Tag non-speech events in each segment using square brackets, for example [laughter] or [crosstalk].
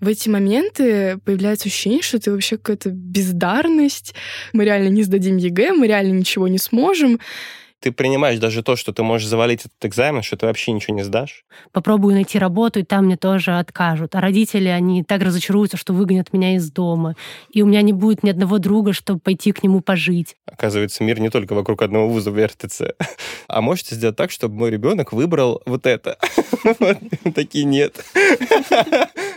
в эти моменты появляется ощущение, что ты вообще какая-то бездарность, мы реально не сдадим ЕГЭ, мы реально ничего не сможем ты принимаешь даже то, что ты можешь завалить этот экзамен, что ты вообще ничего не сдашь. Попробую найти работу, и там мне тоже откажут. А родители, они так разочаруются, что выгонят меня из дома. И у меня не будет ни одного друга, чтобы пойти к нему пожить. Оказывается, мир не только вокруг одного вуза вертится. [laughs] А можете сделать так, чтобы мой ребенок выбрал вот это? [laughs] Такие нет. [laughs]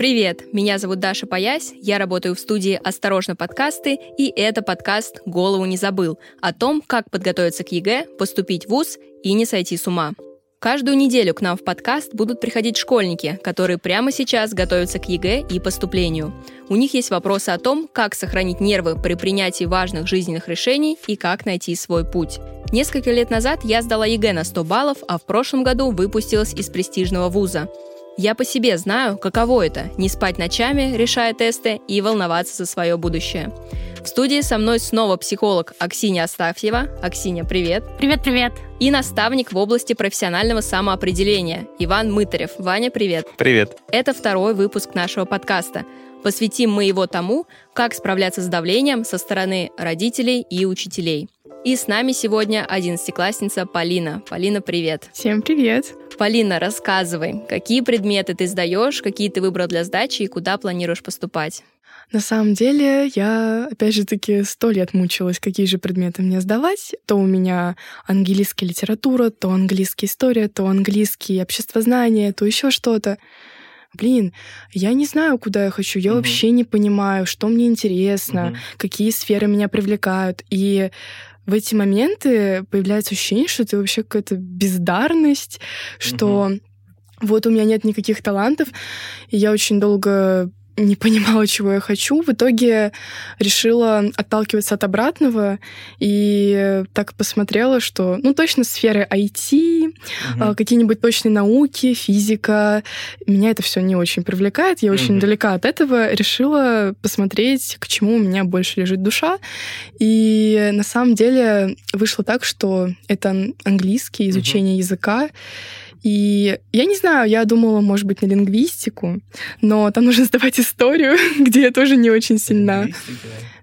Привет, меня зовут Даша Паясь, я работаю в студии «Осторожно, подкасты», и это подкаст «Голову не забыл» о том, как подготовиться к ЕГЭ, поступить в ВУЗ и не сойти с ума. Каждую неделю к нам в подкаст будут приходить школьники, которые прямо сейчас готовятся к ЕГЭ и поступлению. У них есть вопросы о том, как сохранить нервы при принятии важных жизненных решений и как найти свой путь. Несколько лет назад я сдала ЕГЭ на 100 баллов, а в прошлом году выпустилась из престижного вуза. Я по себе знаю, каково это – не спать ночами, решая тесты, и волноваться за свое будущее. В студии со мной снова психолог Аксинья Астафьева. Аксинья, привет. Привет-привет. И наставник в области профессионального самоопределения Иван Мытарев. Ваня, привет. Привет. Это второй выпуск нашего подкаста. Посвятим мы его тому, как справляться с давлением со стороны родителей и учителей. И с нами сегодня одиннадцатиклассница Полина. Полина, привет. Всем привет. Полина, рассказывай, какие предметы ты сдаешь, какие ты выбрал для сдачи и куда планируешь поступать? На самом деле, я, опять же таки, сто лет мучилась, какие же предметы мне сдавать. То у меня английская литература, то английская история, то английский обществознание, то еще что-то. Блин, я не знаю, куда я хочу, я угу. вообще не понимаю, что мне интересно, угу. какие сферы меня привлекают. И в эти моменты появляется ощущение, что ты вообще какая-то бездарность, что угу. вот у меня нет никаких талантов, и я очень долго не понимала, чего я хочу. В итоге решила отталкиваться от обратного и так посмотрела, что, ну, точно сферы IT, угу. какие-нибудь точные науки, физика. Меня это все не очень привлекает. Я очень угу. далека от этого. Решила посмотреть, к чему у меня больше лежит душа. И на самом деле вышло так, что это английский, изучение угу. языка. И я не знаю, я думала, может быть, на лингвистику, но там нужно [laughs] сдавать историю, [laughs] где я тоже не очень сильна.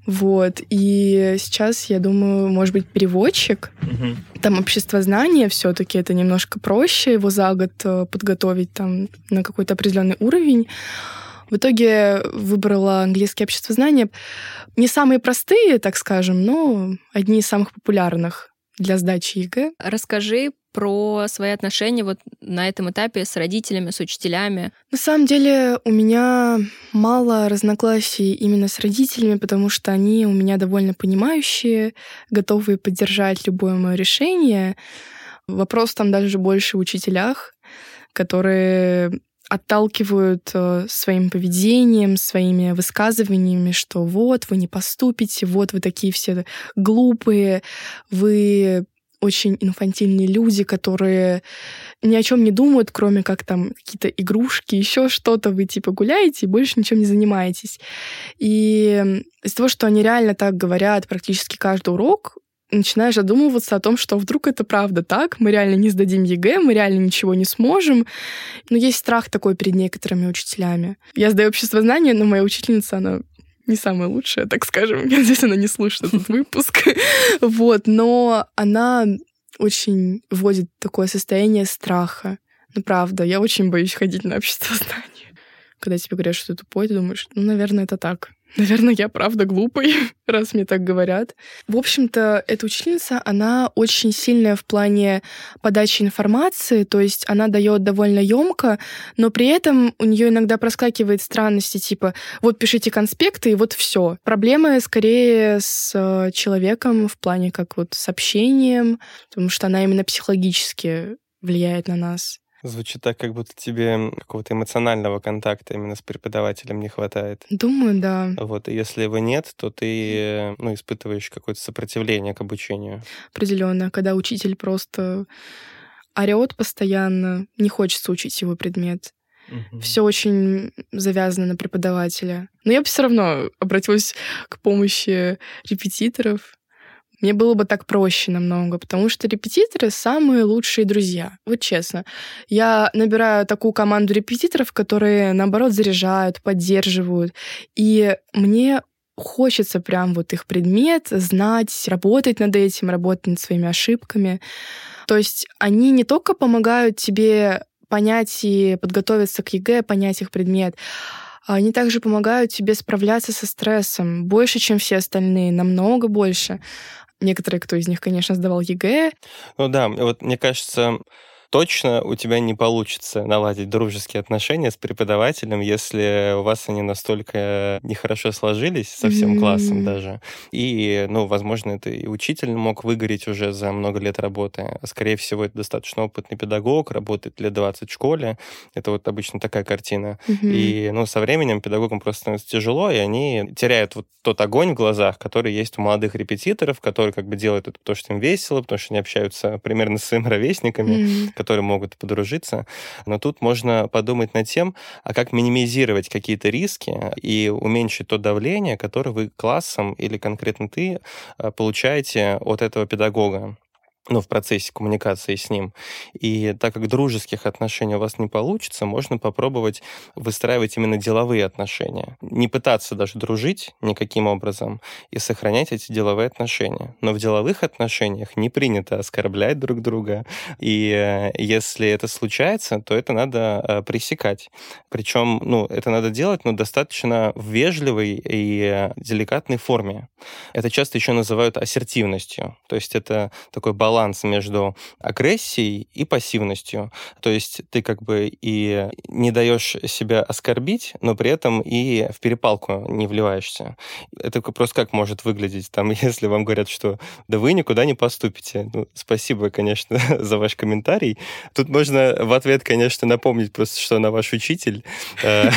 Вот. И сейчас, я думаю, может быть, переводчик. Угу. Там обществознание все-таки это немножко проще его за год э, подготовить там на какой-то определенный уровень. В итоге выбрала английское обществознание. Не самые простые, так скажем, но одни из самых популярных для сдачи ЕГЭ. Расскажи про свои отношения вот на этом этапе с родителями, с учителями? На самом деле у меня мало разногласий именно с родителями, потому что они у меня довольно понимающие, готовые поддержать любое мое решение. Вопрос там даже больше в учителях, которые отталкивают э, своим поведением, своими высказываниями, что вот вы не поступите, вот вы такие все глупые, вы очень инфантильные люди, которые ни о чем не думают, кроме как там какие-то игрушки, еще что-то. Вы типа гуляете и больше ничем не занимаетесь. И из-за того, что они реально так говорят практически каждый урок, начинаешь задумываться о том, что вдруг это правда так, мы реально не сдадим ЕГЭ, мы реально ничего не сможем. Но есть страх такой перед некоторыми учителями. Я сдаю обществознание, но моя учительница, она не самая лучшая, так скажем. [laughs] Я надеюсь, она не слушает этот [laughs] выпуск. Вот, но она очень вводит такое состояние страха. Ну, правда, я очень боюсь ходить на общество [laughs] знания. Когда тебе говорят, что ты тупой, ты думаешь, ну, наверное, это так. Наверное, я правда глупый, [laughs] раз мне так говорят. В общем-то, эта учительница, она очень сильная в плане подачи информации, то есть она дает довольно емко, но при этом у нее иногда проскакивает странности, типа, вот пишите конспекты, и вот все. Проблемы скорее с э, человеком в плане как вот с общением, потому что она именно психологически влияет на нас. Звучит так, как будто тебе какого-то эмоционального контакта именно с преподавателем не хватает. Думаю, да. Вот, и если его нет, то ты ну, испытываешь какое-то сопротивление к обучению. Определенно, когда учитель просто орет постоянно, не хочется учить его предмет. Угу. Все очень завязано на преподавателя. Но я бы все равно обратилась к помощи репетиторов. Мне было бы так проще намного, потому что репетиторы самые лучшие друзья. Вот честно. Я набираю такую команду репетиторов, которые, наоборот, заряжают, поддерживают. И мне хочется прям вот их предмет знать, работать над этим, работать над своими ошибками. То есть они не только помогают тебе понять и подготовиться к ЕГЭ, понять их предмет, они также помогают тебе справляться со стрессом больше, чем все остальные, намного больше. Некоторые, кто из них, конечно, сдавал ЕГЭ. Ну да, вот мне кажется, точно у тебя не получится наладить дружеские отношения с преподавателем, если у вас они настолько нехорошо сложились со всем mm-hmm. классом даже. И, ну, возможно, это и учитель мог выгореть уже за много лет работы. Скорее всего, это достаточно опытный педагог, работает лет 20 в школе. Это вот обычно такая картина. Mm-hmm. И, ну, со временем педагогам просто становится тяжело, и они теряют вот тот огонь в глазах, который есть у молодых репетиторов, которые как бы делают это потому, что им весело, потому что они общаются примерно с своими ровесниками, mm-hmm которые могут подружиться. Но тут можно подумать над тем, а как минимизировать какие-то риски и уменьшить то давление, которое вы классом или конкретно ты э, получаете от этого педагога ну, в процессе коммуникации с ним. И так как дружеских отношений у вас не получится, можно попробовать выстраивать именно деловые отношения. Не пытаться даже дружить никаким образом и сохранять эти деловые отношения. Но в деловых отношениях не принято оскорблять друг друга. И э, если это случается, то это надо э, пресекать. Причем, ну, это надо делать, но достаточно в вежливой и э, деликатной форме. Это часто еще называют ассертивностью. То есть это такой баланс баланс между агрессией и пассивностью. То есть ты как бы и не даешь себя оскорбить, но при этом и в перепалку не вливаешься. Это просто как может выглядеть, там, [laughs] если вам говорят, что да вы никуда не поступите. Ну, спасибо, конечно, [laughs] за ваш комментарий. Тут можно в ответ, конечно, напомнить просто, что она ваш учитель. Э,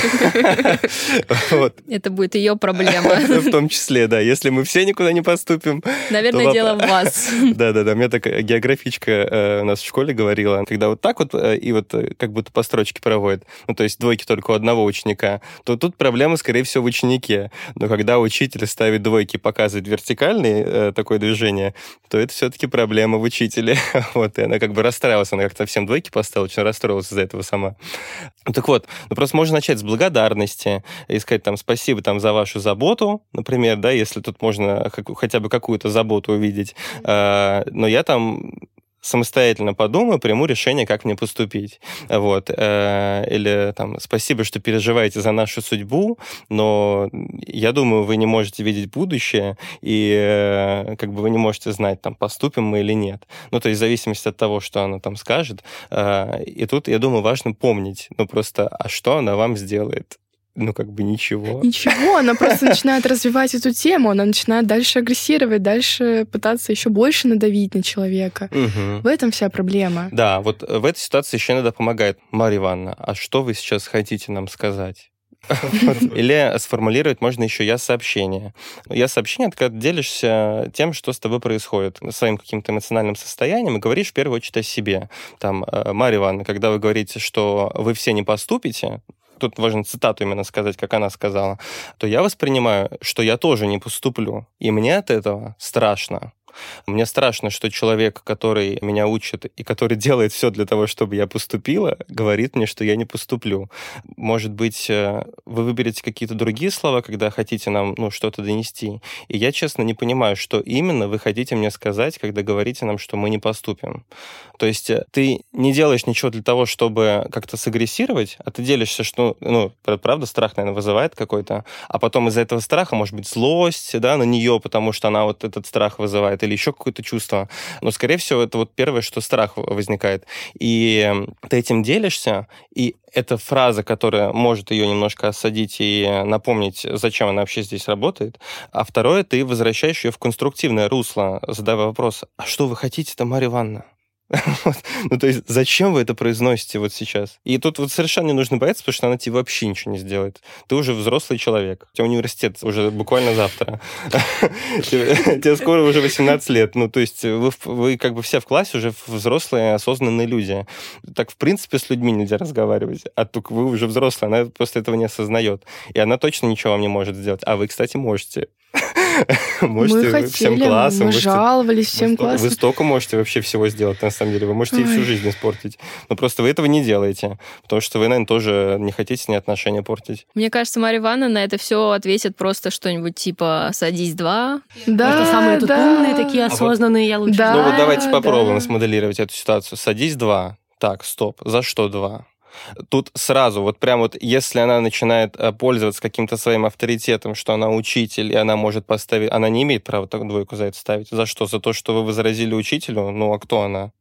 [laughs] Это будет ее проблема. В том числе, да. Если мы все никуда не поступим... Наверное, дело в вас. Да-да-да. Мне так географичка э, у нас в школе говорила, когда вот так вот э, и вот э, как будто по строчке проводят, ну, то есть двойки только у одного ученика, то тут проблема, скорее всего, в ученике. Но когда учитель ставит двойки показывает вертикальное э, такое движение, то это все-таки проблема в учителе. [laughs] вот, и она как бы расстраивалась, она как-то всем двойки поставила, очень расстроилась из-за этого сама. Ну, так вот, ну, просто можно начать с благодарности и сказать там спасибо там за вашу заботу, например, да, если тут можно хотя бы какую-то заботу увидеть. Э, но я там там самостоятельно подумаю, приму решение, как мне поступить. Вот. Э, или там, спасибо, что переживаете за нашу судьбу, но я думаю, вы не можете видеть будущее, и э, как бы вы не можете знать, там, поступим мы или нет. Ну, то есть в зависимости от того, что она там скажет. Э, и тут, я думаю, важно помнить, ну, просто, а что она вам сделает? Ну, как бы ничего. Ничего, она просто начинает развивать эту тему, она начинает дальше агрессировать, дальше пытаться еще больше надавить на человека. Угу. В этом вся проблема. Да, вот в этой ситуации еще иногда помогает Марья Ивановна. А что вы сейчас хотите нам сказать? [laughs] Или сформулировать можно еще я сообщение. Я сообщение это когда делишься тем, что с тобой происходит, своим каким-то эмоциональным состоянием, и говоришь в первую очередь о себе. Там, э, Марья Ивановна, когда вы говорите, что вы все не поступите, тут важно цитату именно сказать, как она сказала, то я воспринимаю, что я тоже не поступлю. И мне от этого страшно. Мне страшно, что человек, который меня учит и который делает все для того, чтобы я поступила, говорит мне, что я не поступлю. Может быть, э, вы выберете какие-то другие слова, когда хотите нам ну, что-то донести. И я, честно, не понимаю, что именно вы хотите мне сказать, когда говорите нам, что мы не поступим. То есть э, ты не делаешь ничего для того, чтобы как-то сагрессировать, а ты делишься, что, ну, правда, страх, наверное, вызывает какой-то, а потом из-за этого страха может быть злость, да, на нее, потому что она вот этот страх вызывает, или еще какое-то чувство. Но, скорее всего, это вот первое, что страх возникает. И ты этим делишься, и эта фраза, которая может ее немножко осадить и напомнить, зачем она вообще здесь работает. А второе, ты возвращаешь ее в конструктивное русло, задавая вопрос, а что вы хотите-то, Марья Ивановна? [laughs] ну, то есть, зачем вы это произносите вот сейчас? И тут вот совершенно не нужно бояться, потому что она тебе вообще ничего не сделает. Ты уже взрослый человек. У тебя университет уже буквально завтра. [laughs] [laughs] Тебе скоро уже 18 лет. Ну, то есть, вы, как бы все в классе уже взрослые, осознанные люди. Так, в принципе, с людьми нельзя разговаривать. А только вы уже взрослые, она просто этого не осознает. И она точно ничего вам не может сделать. А вы, кстати, можете. [laughs] Можете мы хотели, всем классом. Мы жаловались всем классом. Вы столько можете вообще всего сделать, на самом деле. Вы можете Ой. всю жизнь испортить. Но просто вы этого не делаете. Потому что вы, наверное, тоже не хотите с ней отношения портить. Мне кажется, Марья Ивановна на это все ответит просто что-нибудь типа «садись два». Да, Потому самые тут да. умные, такие осознанные, а вот, я лучше. Да, ну вот давайте да. попробуем смоделировать эту ситуацию. «Садись два». Так, стоп. За что два? Тут сразу, вот прям вот, если она начинает э, пользоваться каким-то своим авторитетом, что она учитель, и она может поставить... Она не имеет права так двойку за это ставить. За что? За то, что вы возразили учителю? Ну, а кто она?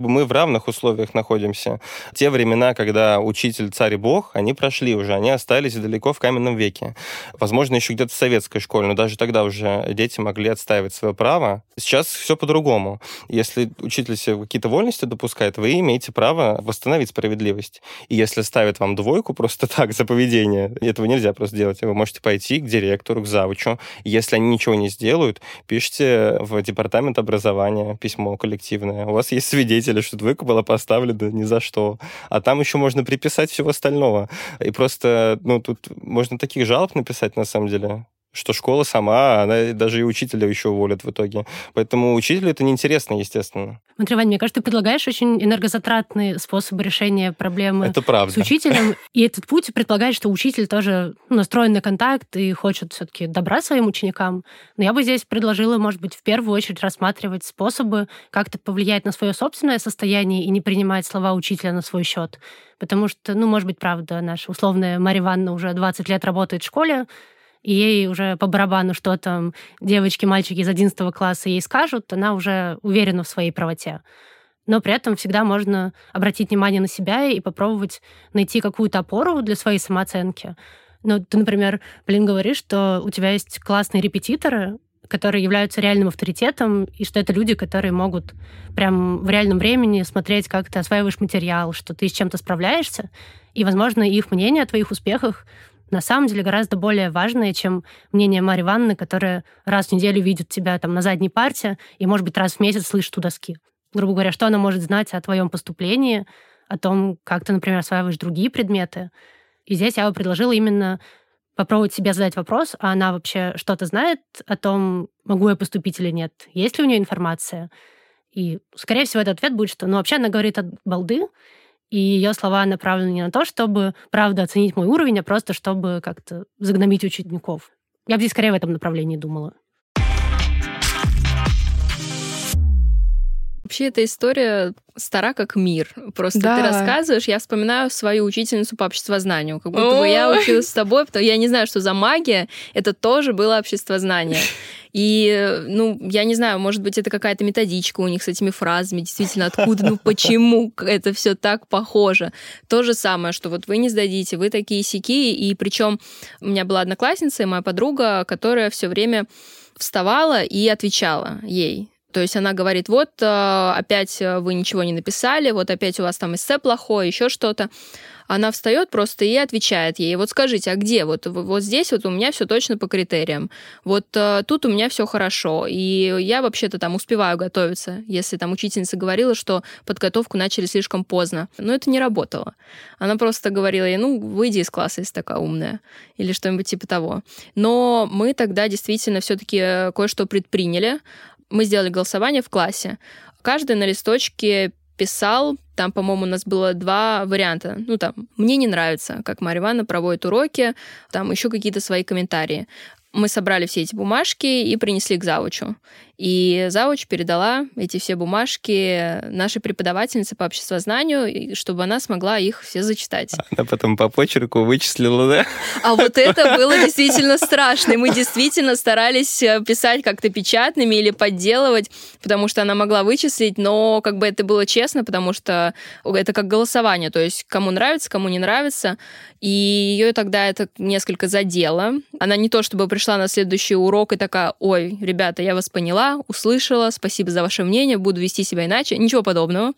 Мы в равных условиях находимся. Те времена, когда учитель царь и бог, они прошли уже, они остались далеко в каменном веке. Возможно, еще где-то в советской школе, но даже тогда уже дети могли отстаивать свое право. Сейчас все по-другому. Если учитель себе какие-то вольности допускает, вы имеете право восстановить справедливость. И если ставят вам двойку просто [laughs] так за поведение, этого нельзя просто делать. Вы можете пойти к директору, к завучу. Если они ничего не сделают, пишите в департамент образования письмо коллективное. У вас есть свидетель заметили, что двойка была поставлена ни за что. А там еще можно приписать всего остального. И просто, ну, тут можно таких жалоб написать, на самом деле что школа сама, она даже и учителя еще уволят в итоге. Поэтому учителю это неинтересно, естественно. Смотри, Вань, мне кажется, ты предлагаешь очень энергозатратные способы решения проблемы это правда. с учителем. И этот путь предполагает, что учитель тоже настроен на контакт и хочет все-таки добра своим ученикам. Но я бы здесь предложила, может быть, в первую очередь рассматривать способы как-то повлиять на свое собственное состояние и не принимать слова учителя на свой счет. Потому что, ну, может быть, правда, наша условная Марья Ивановна уже 20 лет работает в школе, и ей уже по барабану, что там девочки, мальчики из 11 класса ей скажут, она уже уверена в своей правоте. Но при этом всегда можно обратить внимание на себя и попробовать найти какую-то опору для своей самооценки. Ну, ты, например, блин, говоришь, что у тебя есть классные репетиторы, которые являются реальным авторитетом, и что это люди, которые могут прям в реальном времени смотреть, как ты осваиваешь материал, что ты с чем-то справляешься, и, возможно, их мнение о твоих успехах на самом деле гораздо более важное, чем мнение Марьи Ивановны, которая раз в неделю видит тебя там на задней парте и, может быть, раз в месяц слышит у доски. Грубо говоря, что она может знать о твоем поступлении, о том, как ты, например, осваиваешь другие предметы. И здесь я бы предложила именно попробовать себе задать вопрос, а она вообще что-то знает о том, могу я поступить или нет, есть ли у нее информация. И, скорее всего, этот ответ будет, что, ну, вообще она говорит от балды, и ее слова направлены не на то, чтобы, правда, оценить мой уровень, а просто чтобы как-то загномить учеников. Я бы здесь скорее в этом направлении думала. Вообще эта история стара как мир. Просто да. ты рассказываешь, я вспоминаю свою учительницу по обществознанию. Как будто бы я училась с тобой, потому я не знаю, что за магия, это тоже было обществознание. И, ну, я не знаю, может быть, это какая-то методичка у них с этими фразами, действительно, откуда, ну, почему это все так похоже. То же самое, что вот вы не сдадите, вы такие сики, и причем у меня была одноклассница и моя подруга, которая все время вставала и отвечала ей. То есть она говорит, вот э, опять вы ничего не написали, вот опять у вас там эссе плохое, еще что-то. Она встает просто и отвечает ей, вот скажите, а где? Вот, вот здесь вот у меня все точно по критериям. Вот э, тут у меня все хорошо. И я вообще-то там успеваю готовиться, если там учительница говорила, что подготовку начали слишком поздно. Но это не работало. Она просто говорила ей, ну, выйди из класса, если такая умная. Или что-нибудь типа того. Но мы тогда действительно все-таки кое-что предприняли мы сделали голосование в классе. Каждый на листочке писал, там, по-моему, у нас было два варианта. Ну, там, мне не нравится, как Марья Ивановна проводит уроки, там еще какие-то свои комментарии. Мы собрали все эти бумажки и принесли к завучу. И завуч передала эти все бумажки нашей преподавательнице по обществознанию, чтобы она смогла их все зачитать. Она потом по почерку вычислила, да? А вот это было действительно страшно. И мы действительно старались э, писать как-то печатными или подделывать, потому что она могла вычислить, но как бы это было честно, потому что это как голосование, то есть кому нравится, кому не нравится. И ее тогда это несколько задело. Она не то чтобы пришла на следующий урок и такая, ой, ребята, я вас поняла, услышала, спасибо за ваше мнение, буду вести себя иначе. Ничего подобного.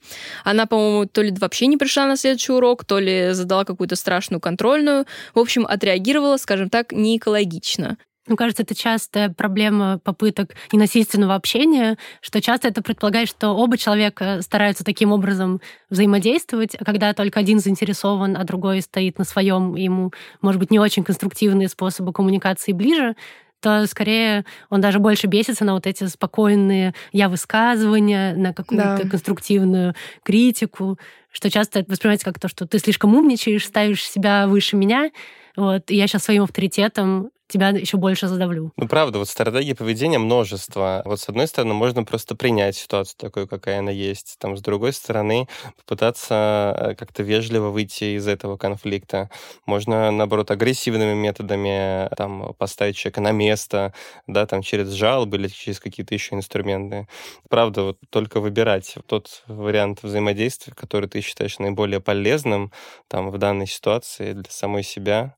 Она, по-моему, то ли вообще не пришла на следующий урок, то ли задала какую-то страшную контрольную. В общем, отреагировала, скажем так, не экологично. Мне кажется, это частая проблема попыток ненасильственного общения, что часто это предполагает, что оба человека стараются таким образом взаимодействовать, а когда только один заинтересован, а другой стоит на своем, ему, может быть, не очень конструктивные способы коммуникации ближе, то скорее он даже больше бесится на вот эти спокойные я высказывания, на какую-то да. конструктивную критику, что часто воспринимается как то, что ты слишком умничаешь, ставишь себя выше меня, вот, и я сейчас своим авторитетом тебя еще больше задавлю. Ну, правда, вот стратегии поведения множество. Вот с одной стороны, можно просто принять ситуацию такой, какая она есть. Там, с другой стороны, попытаться э, как-то вежливо выйти из этого конфликта. Можно, наоборот, агрессивными методами там, поставить человека на место, да, там, через жалобы или через какие-то еще инструменты. Правда, вот только выбирать тот вариант взаимодействия, который ты считаешь наиболее полезным там, в данной ситуации для самой себя,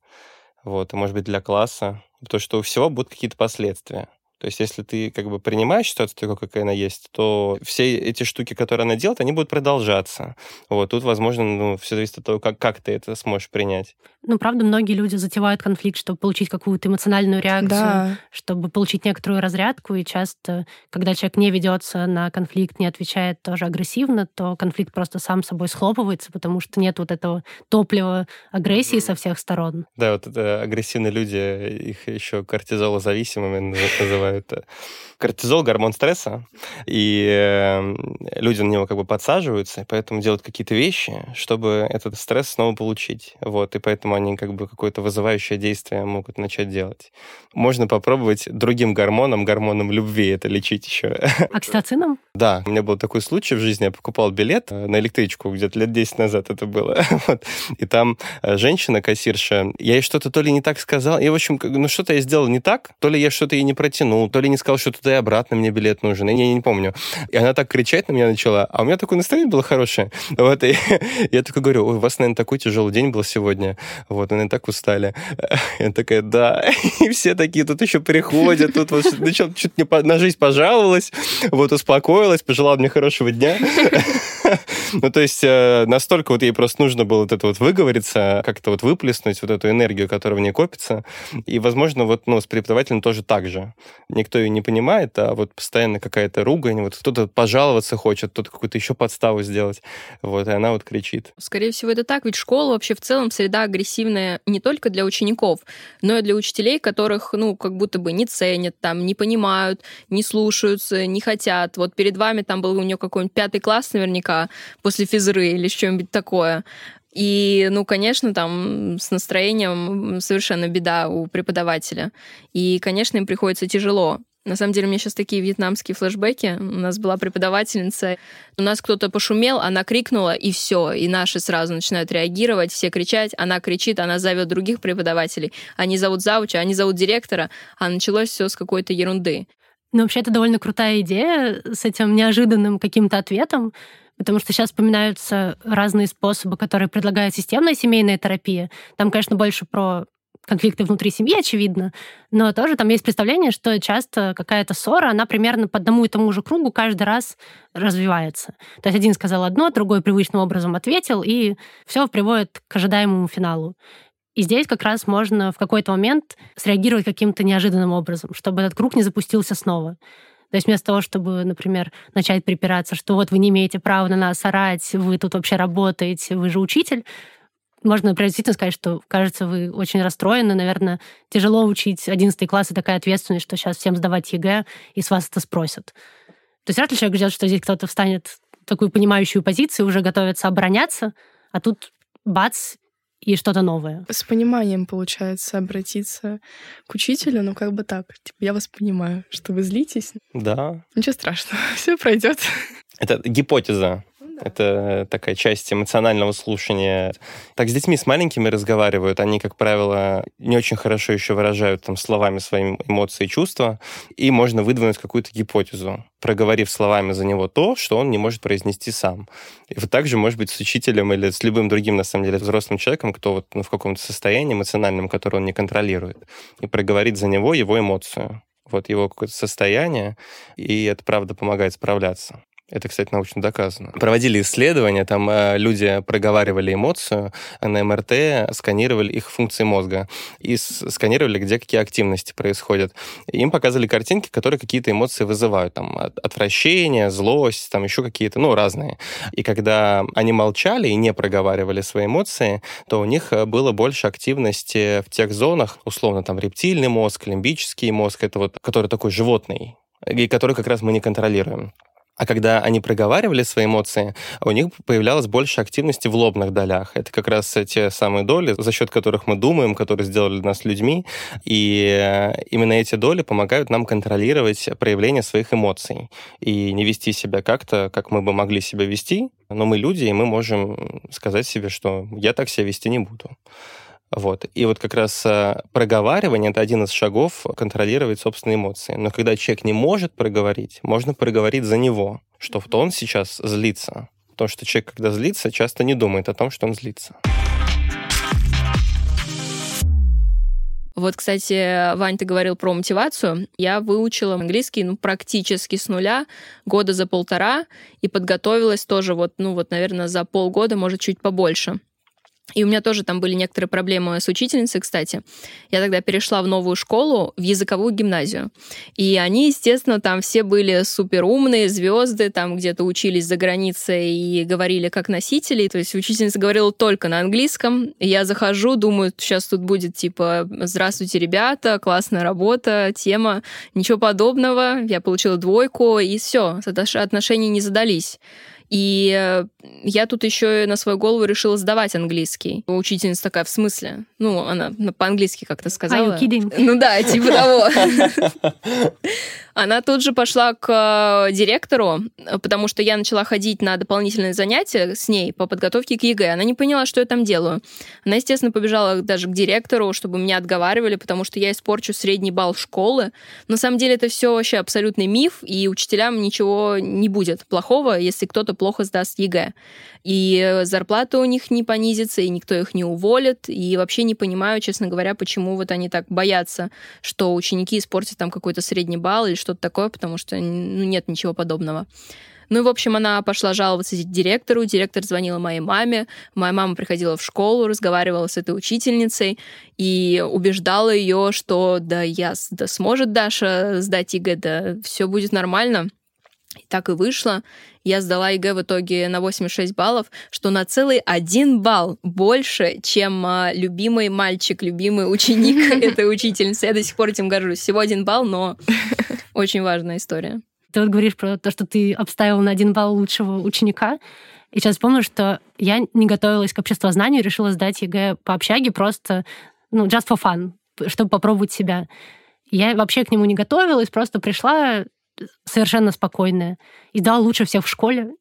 вот, и, может быть, для класса, потому что у всего будут какие-то последствия. То есть, если ты как бы принимаешь ситуацию такой, какая она есть, то все эти штуки, которые она делает, они будут продолжаться. Вот тут, возможно, ну, все зависит от того, как, как ты это сможешь принять. Ну, правда, многие люди затевают конфликт, чтобы получить какую-то эмоциональную реакцию, да. чтобы получить некоторую разрядку. И часто, когда человек не ведется на конфликт, не отвечает тоже агрессивно, то конфликт просто сам собой схлопывается, потому что нет вот этого топлива агрессии со всех сторон. Да, вот это агрессивные люди, их еще кортизолозависимыми называют это кортизол, гормон стресса, и э, люди на него как бы подсаживаются, и поэтому делают какие-то вещи, чтобы этот стресс снова получить. Вот, и поэтому они как бы какое-то вызывающее действие могут начать делать. Можно попробовать другим гормоном, гормоном любви это лечить еще. [laughs] Окситоцином? Да, у меня был такой случай в жизни, я покупал билет э, на электричку, где-то лет 10 назад это было. [laughs] вот. И там э, женщина, кассирша, я ей что-то то ли не так сказал, и, в общем, ну что-то я сделал не так, то ли я что-то ей не протянул, то ли не сказал, что туда и обратно мне билет нужен. Я не, не помню. И она так кричать на меня начала, а у меня такое настроение было хорошее. Вот, и [laughs] я такой говорю, у вас, наверное, такой тяжелый день был сегодня. Вот, наверное, так устали. [laughs] Я такая, да. [laughs] И все такие тут еще приходят, тут вот начал чуть не на жизнь пожаловалась, вот успокоилась, пожелала мне хорошего дня. Ну, то есть э, настолько вот ей просто нужно было вот это вот выговориться, как-то вот выплеснуть вот эту энергию, которая в ней копится. И, возможно, вот, ну, с преподавателем тоже так же. Никто ее не понимает, а вот постоянно какая-то ругань, вот кто-то пожаловаться хочет, кто-то какую-то еще подставу сделать, вот, и она вот кричит. Скорее всего, это так, ведь школа вообще в целом среда агрессивная не только для учеников, но и для учителей, которых, ну, как будто бы не ценят, там, не понимают, не слушаются, не хотят. Вот перед вами там был у нее какой-нибудь пятый класс наверняка, после физры или что-нибудь такое. И, ну, конечно, там с настроением совершенно беда у преподавателя. И, конечно, им приходится тяжело. На самом деле, у меня сейчас такие вьетнамские флешбеки. У нас была преподавательница, у нас кто-то пошумел, она крикнула, и все. И наши сразу начинают реагировать, все кричать. Она кричит, она зовет других преподавателей. Они зовут зауча, они зовут директора. А началось все с какой-то ерунды. Ну, вообще, это довольно крутая идея с этим неожиданным каким-то ответом, потому что сейчас вспоминаются разные способы, которые предлагает системная семейная терапия. Там, конечно, больше про конфликты внутри семьи, очевидно, но тоже там есть представление, что часто какая-то ссора, она примерно по одному и тому же кругу каждый раз развивается. То есть один сказал одно, другой привычным образом ответил, и все приводит к ожидаемому финалу. И здесь как раз можно в какой-то момент среагировать каким-то неожиданным образом, чтобы этот круг не запустился снова. То есть вместо того, чтобы, например, начать припираться, что вот вы не имеете права на нас орать, вы тут вообще работаете, вы же учитель, можно, например, сказать, что, кажется, вы очень расстроены, наверное, тяжело учить 11 класс и такая ответственность, что сейчас всем сдавать ЕГЭ, и с вас это спросят. То есть вряд ли человек ждет, что здесь кто-то встанет в такую понимающую позицию, уже готовится обороняться, а тут бац, и что-то новое. С пониманием, получается, обратиться к учителю, ну как бы так. Типа, я вас понимаю, что вы злитесь. Да. Ничего страшного, [laughs] все пройдет. Это гипотеза. Это такая часть эмоционального слушания. Так с детьми, с маленькими разговаривают. Они, как правило, не очень хорошо еще выражают там словами свои эмоции и чувства. И можно выдвинуть какую-то гипотезу, проговорив словами за него то, что он не может произнести сам. И вот так же может быть с учителем или с любым другим, на самом деле, взрослым человеком, кто вот ну, в каком-то состоянии эмоциональном, которое он не контролирует, и проговорить за него его эмоцию вот его какое-то состояние, и это, правда, помогает справляться. Это, кстати, научно доказано. Проводили исследования, там э, люди проговаривали эмоцию, на МРТ сканировали их функции мозга и сканировали, где какие активности происходят. Им показывали картинки, которые какие-то эмоции вызывают, там, отвращение, злость, там еще какие-то, ну, разные. И когда они молчали и не проговаривали свои эмоции, то у них э, было больше активности в тех зонах, условно, там, рептильный мозг, лимбический мозг, это вот, который такой животный, и который как раз мы не контролируем. А когда они проговаривали свои эмоции, у них появлялось больше активности в лобных долях. Это как раз те самые доли, за счет которых мы думаем, которые сделали нас людьми. И э, именно эти доли помогают нам контролировать проявление своих эмоций и не вести себя как-то, как мы бы могли себя вести. Но мы люди, и мы можем сказать себе, что я так себя вести не буду. Вот. И вот как раз э, проговаривание — это один из шагов контролировать собственные эмоции. Но когда человек не может проговорить, можно проговорить за него, что вот он сейчас злится. Потому что человек, когда злится, часто не думает о том, что он злится. Вот, кстати, Вань, ты говорил про мотивацию. Я выучила английский ну, практически с нуля, года за полтора, и подготовилась тоже вот, ну вот, наверное, за полгода, может, чуть побольше. И у меня тоже там были некоторые проблемы с учительницей, кстати. Я тогда перешла в новую школу, в языковую гимназию. И они, естественно, там все были супер умные, звезды, там где-то учились за границей и говорили как носители. То есть учительница говорила только на английском. И я захожу, думаю, сейчас тут будет типа «Здравствуйте, ребята, классная работа, тема». Ничего подобного. Я получила двойку, и все, отношения не задались. И э, я тут еще на свою голову решила сдавать английский. Учительница такая, в смысле? Ну, она по-английски как-то сказала. Are you kidding? Ну да, типа того. [laughs] Она тут же пошла к э, директору, потому что я начала ходить на дополнительные занятия с ней по подготовке к ЕГЭ. Она не поняла, что я там делаю. Она, естественно, побежала даже к директору, чтобы меня отговаривали, потому что я испорчу средний балл школы. На самом деле это все вообще абсолютный миф, и учителям ничего не будет плохого, если кто-то плохо сдаст ЕГЭ. И зарплата у них не понизится, и никто их не уволит. И вообще не понимаю, честно говоря, почему вот они так боятся, что ученики испортят там какой-то средний балл или что-то такое, потому что ну, нет ничего подобного. Ну и, в общем, она пошла жаловаться директору, директор звонила моей маме, моя мама приходила в школу, разговаривала с этой учительницей и убеждала ее, что да, я, да сможет Даша сдать ЕГЭ, да все будет нормально. И так и вышло. Я сдала ЕГЭ в итоге на 86 баллов, что на целый один балл больше, чем а, любимый мальчик, любимый ученик [laughs] этой учительницы. Я до сих пор этим горжусь. Всего один балл, но [laughs] очень важная история. Ты вот говоришь про то, что ты обставила на один балл лучшего ученика. И сейчас помню, что я не готовилась к обществознанию, решила сдать ЕГЭ по общаге просто, ну, just for fun, чтобы попробовать себя. Я вообще к нему не готовилась, просто пришла, совершенно спокойная. И сдала лучше всех в школе,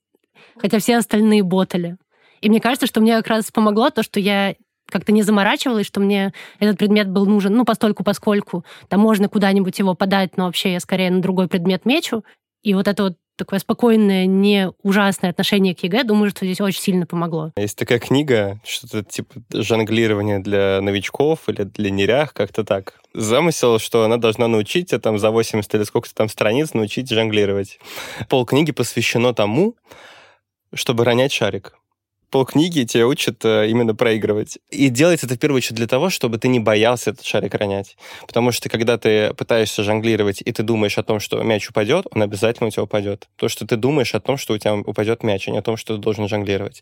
хотя все остальные ботали. И мне кажется, что мне как раз помогло то, что я как-то не заморачивалась, что мне этот предмет был нужен, ну, постольку, поскольку там можно куда-нибудь его подать, но вообще я скорее на другой предмет мечу. И вот это вот такое спокойное, не ужасное отношение к ЕГЭ, думаю, что здесь очень сильно помогло. Есть такая книга, что-то типа жонглирование для новичков или для нерях, как-то так. Замысел, что она должна научить тебя там за 80 или сколько-то там страниц научить жонглировать. Пол книги посвящено тому, чтобы ронять шарик полкниги тебя учат э, именно проигрывать. И делается это в первую очередь для того, чтобы ты не боялся этот шарик ронять. Потому что когда ты пытаешься жонглировать, и ты думаешь о том, что мяч упадет, он обязательно у тебя упадет. То, что ты думаешь о том, что у тебя упадет мяч, а не о том, что ты должен жонглировать.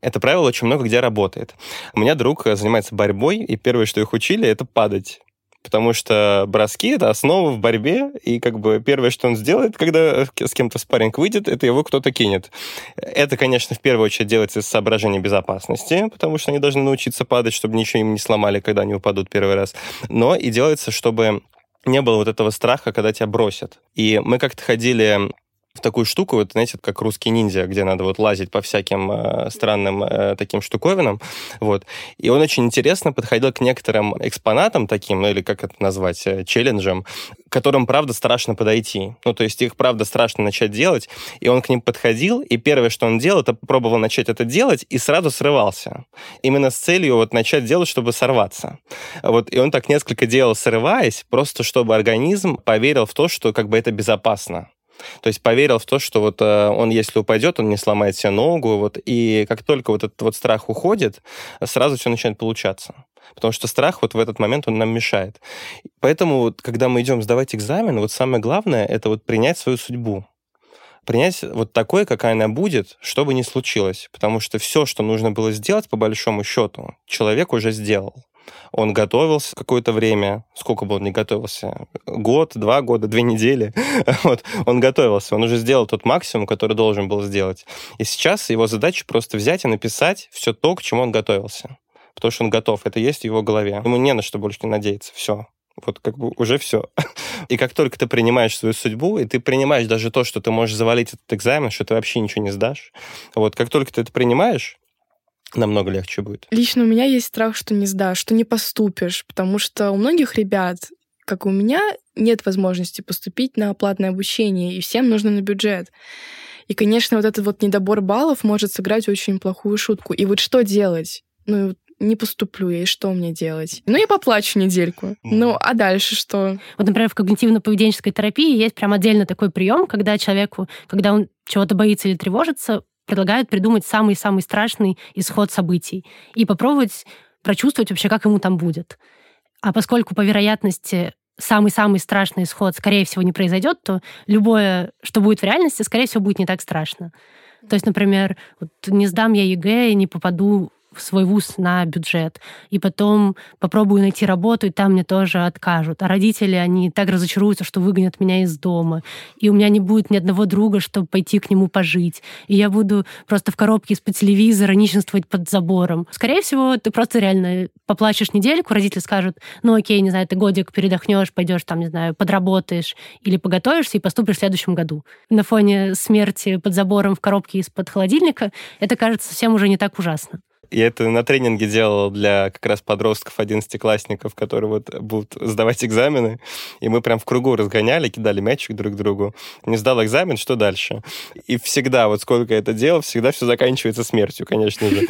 Это правило очень много где работает. У меня друг э, занимается борьбой, и первое, что их учили, это падать потому что броски — это основа в борьбе, и как бы первое, что он сделает, когда с кем-то спарринг выйдет, это его кто-то кинет. Это, конечно, в первую очередь делается из соображений безопасности, потому что они должны научиться падать, чтобы ничего им не сломали, когда они упадут первый раз. Но и делается, чтобы не было вот этого страха, когда тебя бросят. И мы как-то ходили в такую штуку, вот, знаете, как русский ниндзя, где надо вот лазить по всяким э, странным э, таким штуковинам, вот. И он очень интересно подходил к некоторым экспонатам таким, ну или как это назвать, э, челленджам, которым, правда, страшно подойти. Ну, то есть их, правда, страшно начать делать, и он к ним подходил, и первое, что он делал, это пробовал начать это делать, и сразу срывался. Именно с целью вот начать делать, чтобы сорваться. Вот, и он так несколько делал, срываясь, просто чтобы организм поверил в то, что как бы это безопасно. То есть поверил в то, что вот э, он, если упадет, он не сломает себе ногу. Вот, и как только вот этот вот страх уходит, сразу все начинает получаться. Потому что страх вот в этот момент он нам мешает. Поэтому, вот, когда мы идем сдавать экзамен, вот самое главное это вот принять свою судьбу принять вот такой, какая она будет, что бы ни случилось. Потому что все, что нужно было сделать, по большому счету, человек уже сделал. Он готовился какое-то время. Сколько бы он не готовился? Год, два года, две недели. [laughs] вот. Он готовился. Он уже сделал тот максимум, который должен был сделать. И сейчас его задача просто взять и написать все то, к чему он готовился. Потому что он готов. Это есть в его голове. Ему не на что больше не надеяться. Все. Вот как бы уже все. [laughs] И как только ты принимаешь свою судьбу, и ты принимаешь даже то, что ты можешь завалить этот экзамен, что ты вообще ничего не сдашь, вот как только ты это принимаешь, намного легче будет. Лично у меня есть страх, что не сдашь, что не поступишь, потому что у многих ребят, как и у меня, нет возможности поступить на платное обучение, и всем нужно на бюджет. И, конечно, вот этот вот недобор баллов может сыграть очень плохую шутку. И вот что делать? Ну, не поступлю я, и что мне делать? Ну, я поплачу недельку. Ну, а дальше что? Вот, например, в когнитивно-поведенческой терапии есть прям отдельно такой прием, когда человеку, когда он чего-то боится или тревожится, предлагают придумать самый-самый страшный исход событий и попробовать прочувствовать вообще, как ему там будет. А поскольку по вероятности самый-самый страшный исход, скорее всего, не произойдет, то любое, что будет в реальности, скорее всего, будет не так страшно. То есть, например, вот не сдам я ЕГЭ и не попаду в свой вуз на бюджет. И потом попробую найти работу, и там мне тоже откажут. А родители, они так разочаруются, что выгонят меня из дома. И у меня не будет ни одного друга, чтобы пойти к нему пожить. И я буду просто в коробке из-под телевизора нищенствовать под забором. Скорее всего, ты просто реально поплачешь недельку, родители скажут, ну окей, не знаю, ты годик передохнешь, пойдешь там, не знаю, подработаешь или поготовишься и поступишь в следующем году. На фоне смерти под забором в коробке из-под холодильника это кажется совсем уже не так ужасно. Я это на тренинге делал для как раз подростков, одиннадцатиклассников, которые вот будут сдавать экзамены. И мы прям в кругу разгоняли, кидали мячик друг другу. Не сдал экзамен, что дальше? И всегда, вот сколько я это делал, всегда все заканчивается смертью, конечно же.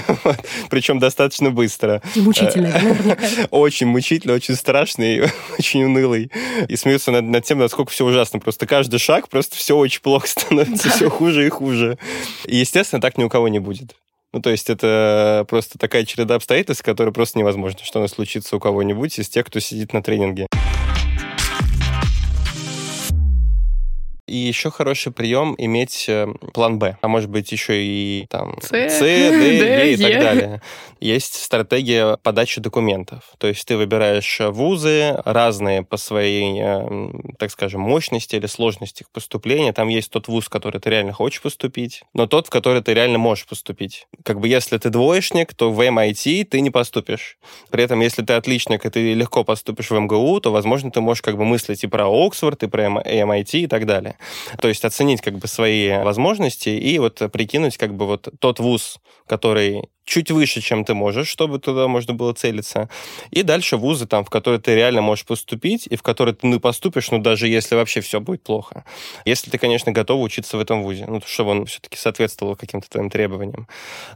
[laughs] Причем достаточно быстро. И мучительно, [laughs] Очень мучительно, очень страшный, [laughs] очень унылый. И смеются над тем, насколько все ужасно. Просто каждый шаг, просто все очень плохо становится, все хуже и хуже. И, естественно, так ни у кого не будет. Ну, то есть это просто такая череда обстоятельств, которая просто невозможно, что она случится у кого-нибудь из тех, кто сидит на тренинге. И еще хороший прием иметь э, план Б, а может быть еще и там С, С [laughs] Д, Е и так далее. Есть стратегия подачи документов. То есть ты выбираешь вузы разные по своей, э, так скажем, мощности или сложности их поступления. Там есть тот вуз, в который ты реально хочешь поступить, но тот, в который ты реально можешь поступить. Как бы если ты двоечник, то в MIT ты не поступишь. При этом, если ты отличник, и ты легко поступишь в МГУ, то, возможно, ты можешь как бы мыслить и про Оксфорд, и про MIT и так далее. То есть оценить как бы свои возможности и вот прикинуть как бы вот тот вуз, который чуть выше, чем ты можешь, чтобы туда можно было целиться. И дальше вузы, там, в которые ты реально можешь поступить, и в которые ты ну, поступишь, ну, даже если вообще все будет плохо. Если ты, конечно, готов учиться в этом вузе, ну, чтобы он все-таки соответствовал каким-то твоим требованиям.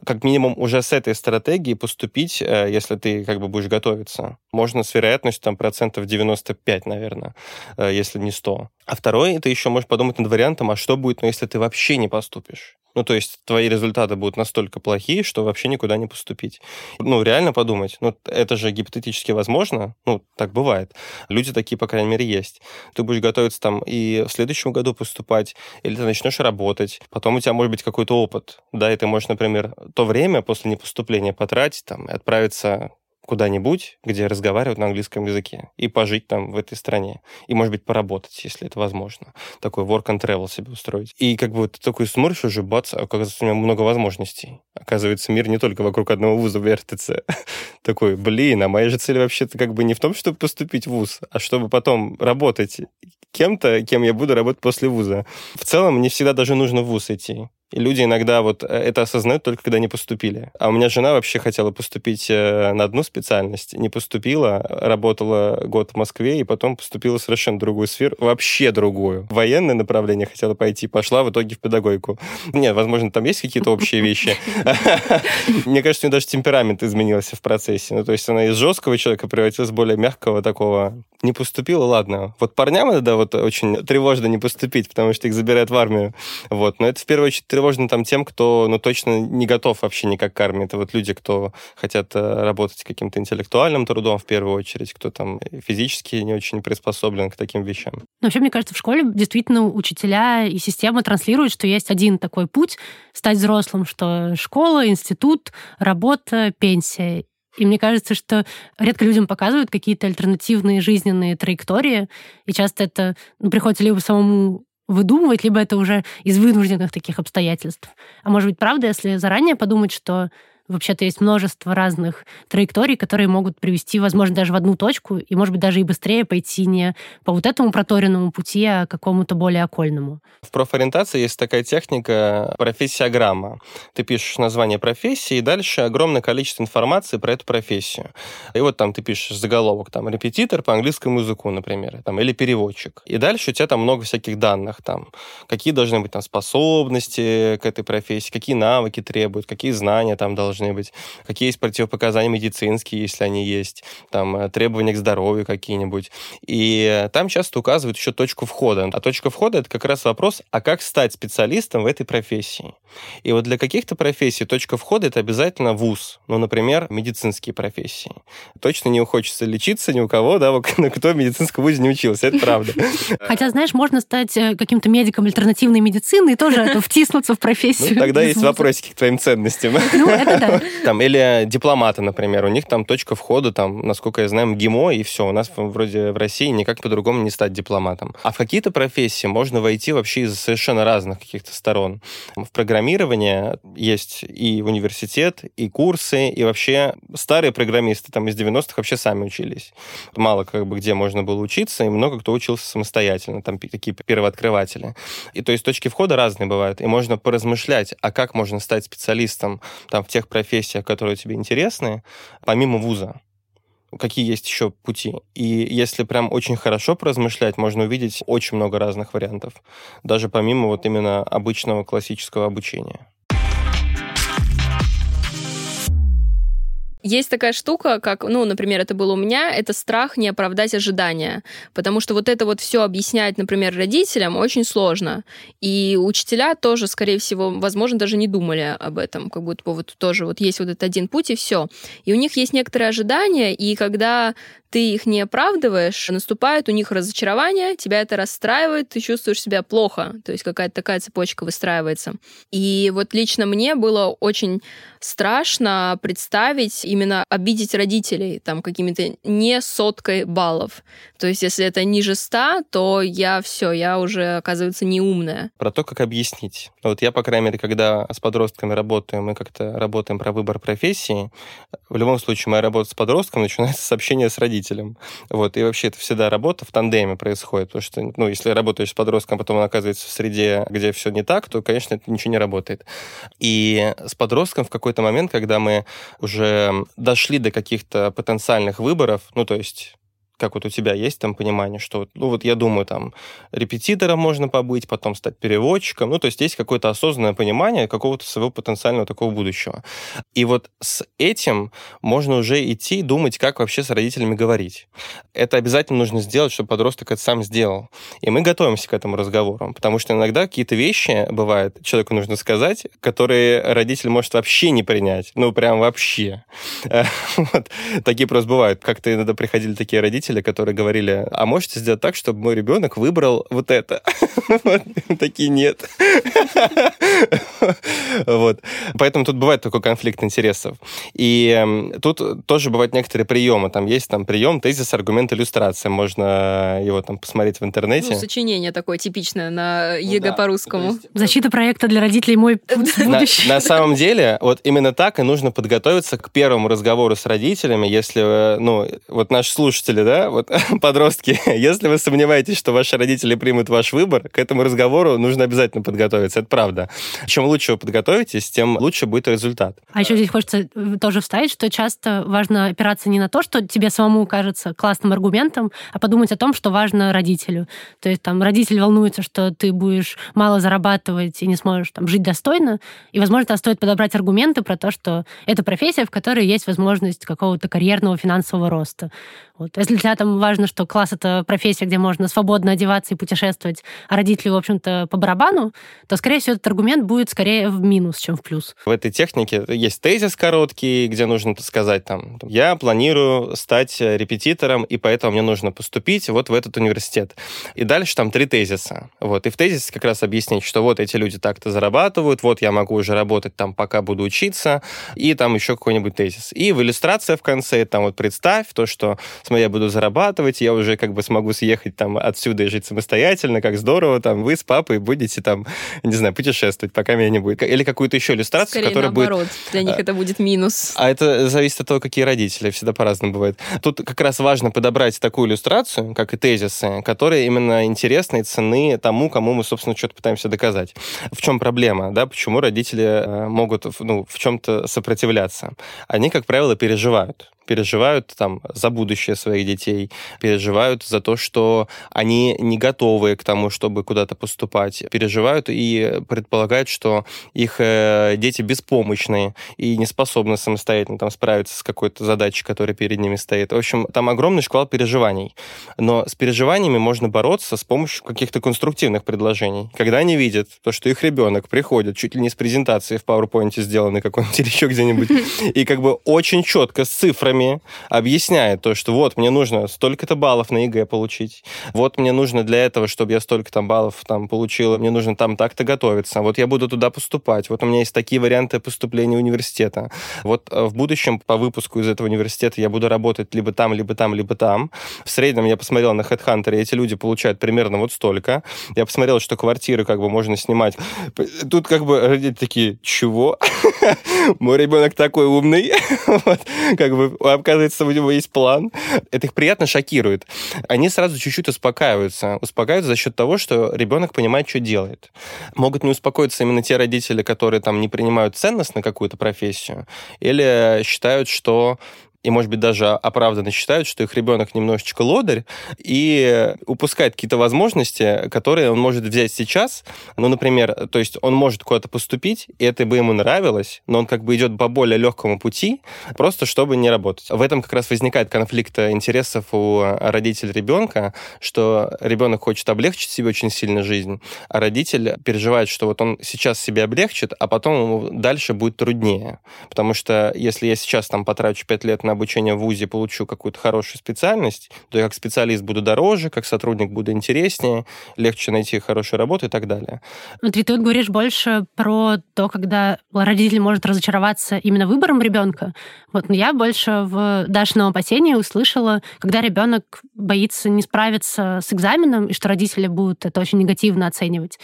Как минимум уже с этой стратегией поступить, э, если ты как бы будешь готовиться, можно с вероятностью там процентов 95, наверное, э, если не 100. А второй, ты еще можешь подумать над вариантом, а что будет, ну, если ты вообще не поступишь? Ну, то есть твои результаты будут настолько плохие, что вообще никуда не поступить. Ну, реально подумать, ну, это же гипотетически возможно, ну, так бывает. Люди такие, по крайней мере, есть. Ты будешь готовиться там и в следующем году поступать, или ты начнешь работать, потом у тебя может быть какой-то опыт, да, и ты можешь, например, то время после непоступления потратить там и отправиться куда-нибудь, где разговаривают на английском языке, и пожить там в этой стране. И, может быть, поработать, если это возможно. Такой work and travel себе устроить. И как бы ты такой смотришь уже, бац, оказывается, у меня много возможностей. Оказывается, мир не только вокруг одного вуза вертится. [laughs] такой, блин, а моя же цель вообще-то как бы не в том, чтобы поступить в вуз, а чтобы потом работать кем-то, кем я буду работать после вуза. В целом, не всегда даже нужно в вуз идти. И люди иногда вот э, это осознают только когда не поступили. А у меня жена вообще хотела поступить э, на одну специальность, не поступила, работала год в Москве и потом поступила в совершенно другую сферу, вообще другую. Военное направление хотела пойти, пошла в итоге в педагогику. Нет, возможно, там есть какие-то общие вещи. [laughs] Мне кажется, у нее даже темперамент изменился в процессе. Ну, то есть она из жесткого человека превратилась в более мягкого такого. Не поступила, ладно. Вот парням это вот очень тревожно не поступить, потому что их забирают в армию. Вот. Но это в первую очередь тревожно там тем, кто, ну, точно не готов вообще никак к армии. Это вот люди, кто хотят э, работать каким-то интеллектуальным трудом в первую очередь, кто там физически не очень приспособлен к таким вещам. Но вообще, мне кажется, в школе действительно учителя и система транслируют, что есть один такой путь стать взрослым, что школа, институт, работа, пенсия. И мне кажется, что редко людям показывают какие-то альтернативные жизненные траектории, и часто это ну, приходится либо самому выдумывать, либо это уже из вынужденных таких обстоятельств. А может быть, правда, если заранее подумать, что Вообще-то есть множество разных траекторий, которые могут привести, возможно, даже в одну точку, и, может быть, даже и быстрее пойти не по вот этому проторенному пути, а какому-то более окольному. В профориентации есть такая техника профессиограмма. Ты пишешь название профессии, и дальше огромное количество информации про эту профессию. И вот там ты пишешь заголовок, там, репетитор по английскому языку, например, там, или переводчик. И дальше у тебя там много всяких данных, там, какие должны быть там способности к этой профессии, какие навыки требуют, какие знания там должны должны быть, какие есть противопоказания медицинские, если они есть, там, э, требования к здоровью какие-нибудь. И там часто указывают еще точку входа. А точка входа — это как раз вопрос, а как стать специалистом в этой профессии? И вот для каких-то профессий точка входа — это обязательно вуз. Ну, например, медицинские профессии. Точно не хочется лечиться ни у кого, да, [laughs] кто в медицинском вузе не учился, это правда. [laughs] Хотя, знаешь, можно стать э, каким-то медиком альтернативной медицины и тоже [laughs] втиснуться в профессию. Ну, тогда есть вопросики к твоим ценностям. Ну, это [laughs] Там, или дипломаты, например, у них там точка входа, там, насколько я знаю, ГИМО, и все. У нас вроде в России никак по-другому не стать дипломатом. А в какие-то профессии можно войти вообще из совершенно разных каких-то сторон. В программировании есть и университет, и курсы, и вообще старые программисты там из 90-х вообще сами учились. Мало как бы где можно было учиться, и много кто учился самостоятельно, там такие первооткрыватели. И то есть точки входа разные бывают, и можно поразмышлять, а как можно стать специалистом там в тех профессиях, которые тебе интересны, помимо вуза какие есть еще пути. И если прям очень хорошо поразмышлять, можно увидеть очень много разных вариантов, даже помимо вот именно обычного классического обучения. Есть такая штука, как, ну, например, это было у меня, это страх не оправдать ожидания. Потому что вот это вот все объяснять, например, родителям очень сложно. И учителя тоже, скорее всего, возможно, даже не думали об этом. Как будто вот тоже вот есть вот этот один путь, и все. И у них есть некоторые ожидания, и когда ты их не оправдываешь, наступает у них разочарование, тебя это расстраивает, ты чувствуешь себя плохо, то есть какая-то такая цепочка выстраивается. И вот лично мне было очень страшно представить именно обидеть родителей там какими-то не соткой баллов. То есть если это ниже 100, то я все, я уже, оказывается, не умная. Про то, как объяснить. Вот я, по крайней мере, когда с подростками работаю, мы как-то работаем про выбор профессии, в любом случае моя работа с подростком начинается с общения с родителям. Вот. И вообще это всегда работа в тандеме происходит, потому что, ну, если работаешь с подростком, потом он оказывается в среде, где все не так, то, конечно, это ничего не работает. И с подростком в какой-то момент, когда мы уже дошли до каких-то потенциальных выборов, ну, то есть как вот у тебя есть там понимание, что, ну вот я думаю, там, репетитором можно побыть, потом стать переводчиком, ну то есть есть какое-то осознанное понимание какого-то своего потенциального такого будущего. И вот с этим можно уже идти и думать, как вообще с родителями говорить. Это обязательно нужно сделать, чтобы подросток это сам сделал. И мы готовимся к этому разговору, потому что иногда какие-то вещи, бывает, человеку нужно сказать, которые родитель может вообще не принять, ну прям вообще. [laughs] Такие просто бывают. Как-то иногда приходили такие родители, родители, которые говорили, а можете сделать так, чтобы мой ребенок выбрал вот это? [laughs] Такие нет. [laughs] Вот. Поэтому тут бывает такой конфликт интересов. И эм, тут тоже бывают некоторые приемы. Там есть там прием, тезис, аргумент, иллюстрация. Можно его там посмотреть в интернете. Ну, сочинение такое типичное на ЕГЭ ну по-русскому. Защита проекта для родителей «Мой [laughs] будущий». На, на самом деле, вот именно так и нужно подготовиться к первому разговору с родителями, если, э, ну, вот наши слушатели, да, да, вот [laughs] подростки, если вы сомневаетесь, что ваши родители примут ваш выбор, к этому разговору нужно обязательно подготовиться, это правда. Чем лучше вы подготовитесь, тем лучше будет результат. А еще здесь хочется э, тоже вставить, что часто важно опираться не на то, что тебе самому кажется классным аргументом, а подумать о том, что важно родителю. То есть там родитель волнуется, что ты будешь мало зарабатывать и не сможешь там жить достойно, и, возможно, стоит подобрать аргументы про то, что это профессия, в которой есть возможность какого-то карьерного финансового роста. Вот. Если для тебя там важно, что класс — это профессия, где можно свободно одеваться и путешествовать, а родители, в общем-то, по барабану, то, скорее всего, этот аргумент будет скорее в минус, чем в плюс. В этой технике есть тезис короткий, где нужно сказать там, я планирую стать репетитором, и поэтому мне нужно поступить вот в этот университет. И дальше там три тезиса. Вот. И в тезисе как раз объяснить, что вот эти люди так-то зарабатывают, вот я могу уже работать там, пока буду учиться, и там еще какой-нибудь тезис. И в иллюстрация в конце, там вот представь то, что смотри, я буду зарабатывать, я уже как бы смогу съехать там отсюда и жить самостоятельно, как здорово, там вы с папой будете там, не знаю, путешествовать, пока меня не будет. Или какую-то еще иллюстрацию, Скорее которая наоборот, будет... для них это будет минус. А это зависит от того, какие родители, всегда по-разному бывает. Тут как раз важно подобрать такую иллюстрацию, как и тезисы, которые именно интересны и цены тому, кому мы, собственно, что-то пытаемся доказать. В чем проблема, да, почему родители э, могут ну, в чем-то сопротивляться? Они, как правило, переживают переживают там за будущее своих детей, переживают за то, что они не готовы к тому, чтобы куда-то поступать, переживают и предполагают, что их э, дети беспомощные и не способны самостоятельно там справиться с какой-то задачей, которая перед ними стоит. В общем, там огромный шквал переживаний. Но с переживаниями можно бороться с помощью каких-то конструктивных предложений. Когда они видят то, что их ребенок приходит чуть ли не с презентации в PowerPoint сделанной какой-нибудь [laughs] или еще где-нибудь, и как бы очень четко с цифрами цифрами объясняет то, что вот, мне нужно столько-то баллов на ЕГЭ получить, вот мне нужно для этого, чтобы я столько там баллов там получила, мне нужно там так-то готовиться, вот я буду туда поступать, вот у меня есть такие варианты поступления университета, вот э, в будущем по выпуску из этого университета я буду работать либо там, либо там, либо там. В среднем я посмотрел на HeadHunter, и эти люди получают примерно вот столько. Я посмотрел, что квартиры как бы можно снимать. Тут как бы родители такие, чего? [laughs] Мой ребенок такой умный. [laughs] вот, как бы [laughs] оказывается, у него есть план. Это их приятно шокирует. Они сразу чуть-чуть успокаиваются. Успокаиваются за счет того, что ребенок понимает, что делает. Могут не успокоиться именно те родители, которые там не принимают ценность на какую-то профессию, или считают, что и, может быть, даже оправданно считают, что их ребенок немножечко лодырь и упускает какие-то возможности, которые он может взять сейчас. Ну, например, то есть он может куда-то поступить, и это бы ему нравилось, но он как бы идет по более легкому пути, просто чтобы не работать. В этом как раз возникает конфликт интересов у родителей ребенка, что ребенок хочет облегчить себе очень сильно жизнь, а родитель переживает, что вот он сейчас себе облегчит, а потом ему дальше будет труднее. Потому что если я сейчас там потрачу 5 лет на обучение в ВУЗе получу какую-то хорошую специальность, то я как специалист буду дороже, как сотрудник буду интереснее, легче найти хорошую работу и так далее. Смотри, ты вот говоришь больше про то, когда родитель может разочароваться именно выбором ребенка. Вот, но я больше в Дашином опасении услышала, когда ребенок боится не справиться с экзаменом, и что родители будут это очень негативно оценивать.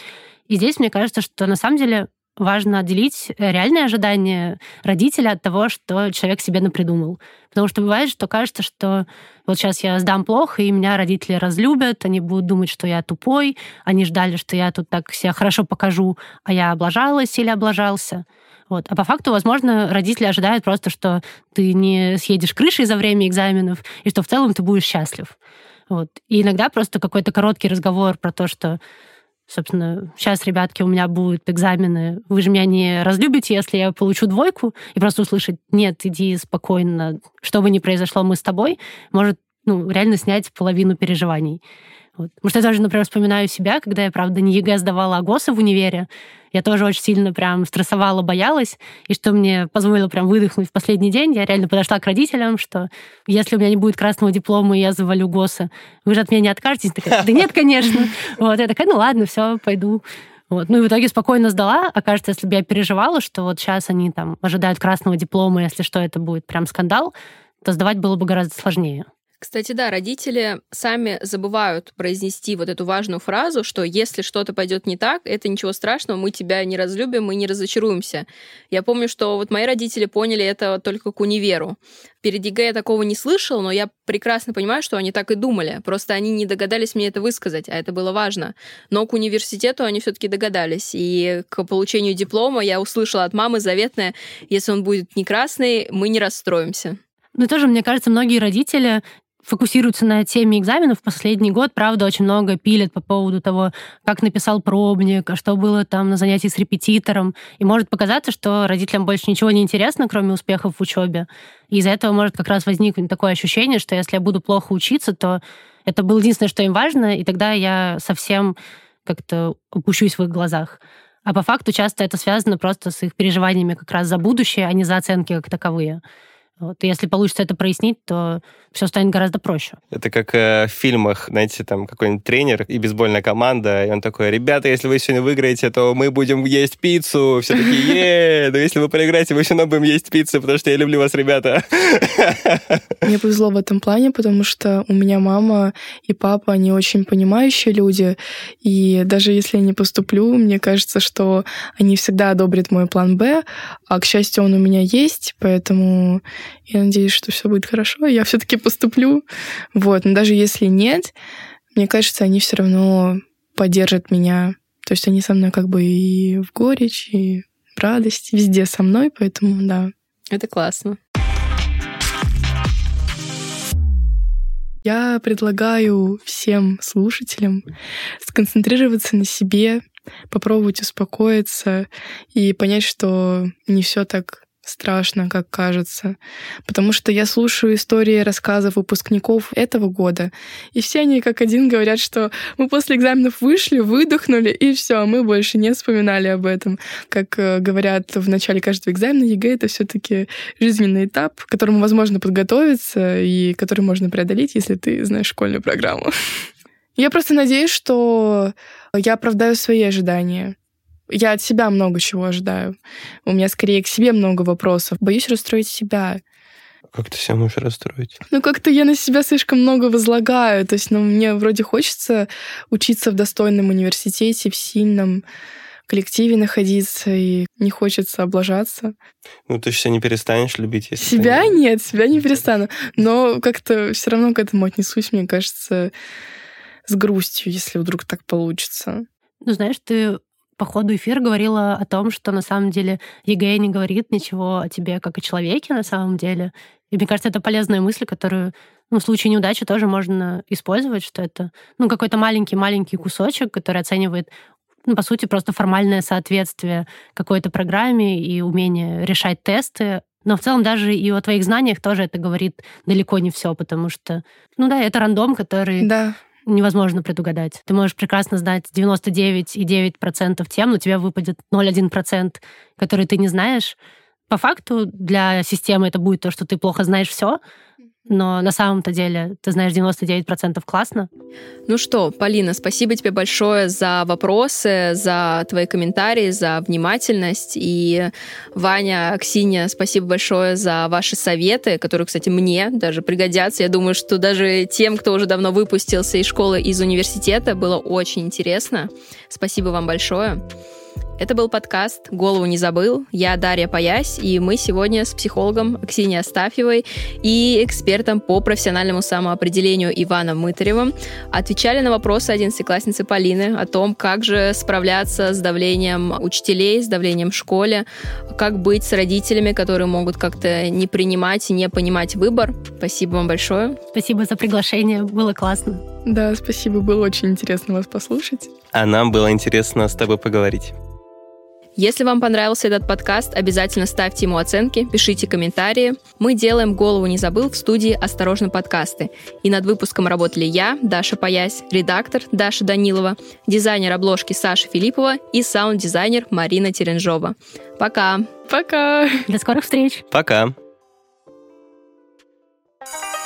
И здесь мне кажется, что на самом деле важно отделить реальные ожидания родителя от того, что человек себе напридумал. Потому что бывает, что кажется, что вот сейчас я сдам плохо, и меня родители разлюбят, они будут думать, что я тупой, они ждали, что я тут так себя хорошо покажу, а я облажалась или облажался. Вот. А по факту, возможно, родители ожидают просто, что ты не съедешь крышей за время экзаменов, и что в целом ты будешь счастлив. Вот. И иногда просто какой-то короткий разговор про то, что собственно, сейчас, ребятки, у меня будут экзамены, вы же меня не разлюбите, если я получу двойку, и просто услышать, нет, иди спокойно, что бы ни произошло, мы с тобой, может ну, реально снять половину переживаний. Вот. Потому что я тоже, например, вспоминаю себя, когда я, правда, не ЕГЭ сдавала, а ГОСы в универе. Я тоже очень сильно прям стрессовала, боялась. И что мне позволило прям выдохнуть в последний день, я реально подошла к родителям, что если у меня не будет красного диплома, и я завалю ГОСы, вы же от меня не откажетесь? Такая, да нет, конечно. [laughs] Вот, я такая, ну ладно, все, пойду. Вот. Ну и в итоге спокойно сдала. А кажется, если бы я переживала, что вот сейчас они там ожидают красного диплома, если что, это будет прям скандал, то сдавать было бы гораздо сложнее. Кстати, да, родители сами забывают произнести вот эту важную фразу, что если что-то пойдет не так, это ничего страшного, мы тебя не разлюбим, мы не разочаруемся. Я помню, что вот мои родители поняли это только к универу. Перед ЕГЭ я такого не слышал, но я прекрасно понимаю, что они так и думали. Просто они не догадались мне это высказать, а это было важно. Но к университету они все-таки догадались. И к получению диплома я услышала от мамы заветное, если он будет не красный, мы не расстроимся. Ну, тоже, мне кажется, многие родители фокусируются на теме экзаменов. Последний год, правда, очень много пилят по поводу того, как написал пробник, а что было там на занятии с репетитором. И может показаться, что родителям больше ничего не интересно, кроме успехов в учебе. И из-за этого может как раз возникнуть такое ощущение, что если я буду плохо учиться, то это было единственное, что им важно, и тогда я совсем как-то упущусь в их глазах. А по факту часто это связано просто с их переживаниями как раз за будущее, а не за оценки как таковые. Вот. Если получится это прояснить, то все станет гораздо проще. Это как э, в фильмах, знаете, там какой-нибудь тренер и бейсбольная команда, и он такой, ребята, если вы сегодня выиграете, то мы будем есть пиццу. Все такие, е но если вы проиграете, мы все равно будем есть пиццу, потому что я люблю вас, ребята. Мне повезло в этом плане, потому что у меня мама и папа, они очень понимающие люди, и даже если я не поступлю, мне кажется, что они всегда одобрят мой план «Б», а, к счастью, он у меня есть, поэтому я надеюсь, что все будет хорошо, я все-таки поступлю. Вот, но даже если нет, мне кажется, они все равно поддержат меня. То есть они со мной как бы и в горечь, и в радость, везде со мной, поэтому да. Это классно. Я предлагаю всем слушателям сконцентрироваться на себе, попробовать успокоиться и понять, что не все так страшно, как кажется. Потому что я слушаю истории рассказов выпускников этого года, и все они как один говорят, что мы после экзаменов вышли, выдохнули, и все, мы больше не вспоминали об этом. Как э, говорят в начале каждого экзамена, ЕГЭ — это все таки жизненный этап, к которому возможно подготовиться и который можно преодолеть, если ты знаешь школьную программу. [laughs] Я просто надеюсь, что я оправдаю свои ожидания. Я от себя много чего ожидаю. У меня скорее к себе много вопросов. Боюсь расстроить себя. Как ты себя можешь расстроить? Ну, как-то я на себя слишком много возлагаю. То есть, ну, мне вроде хочется учиться в достойном университете, в сильном коллективе находиться, и не хочется облажаться. Ну, ты же себя не перестанешь любить, если... Себя ты... нет, себя не перестану. Но как-то все равно к этому отнесусь, мне кажется, с грустью, если вдруг так получится. Ну, знаешь, ты по ходу эфира говорила о том, что на самом деле ЕГЭ не говорит ничего о тебе как о человеке на самом деле. И мне кажется, это полезная мысль, которую ну, в случае неудачи тоже можно использовать, что это ну, какой-то маленький-маленький кусочек, который оценивает ну, по сути, просто формальное соответствие какой-то программе и умение решать тесты. Но в целом даже и о твоих знаниях тоже это говорит далеко не все, потому что, ну да, это рандом, который да невозможно предугадать. Ты можешь прекрасно знать 99,9% тем, но у тебя выпадет 0,1%, который ты не знаешь. По факту для системы это будет то, что ты плохо знаешь все, но на самом-то деле ты знаешь 99% классно. Ну что, Полина, спасибо тебе большое за вопросы, за твои комментарии, за внимательность. И Ваня, Ксения, спасибо большое за ваши советы, которые, кстати, мне даже пригодятся. Я думаю, что даже тем, кто уже давно выпустился из школы, из университета, было очень интересно. Спасибо вам большое. Это был подкаст «Голову не забыл». Я Дарья Паясь, и мы сегодня с психологом Ксенией Астафьевой и экспертом по профессиональному самоопределению Иваном Мытаревым отвечали на вопросы одиннадцатиклассницы Полины о том, как же справляться с давлением учителей, с давлением в школе, как быть с родителями, которые могут как-то не принимать и не понимать выбор. Спасибо вам большое. Спасибо за приглашение, было классно. Да, спасибо, было очень интересно вас послушать. А нам было интересно с тобой поговорить. Если вам понравился этот подкаст, обязательно ставьте ему оценки, пишите комментарии. Мы делаем «Голову не забыл» в студии «Осторожно, подкасты». И над выпуском работали я, Даша Паясь, редактор Даша Данилова, дизайнер обложки Саша Филиппова и саунд-дизайнер Марина Теренжова. Пока! Пока! До скорых встреч! Пока! you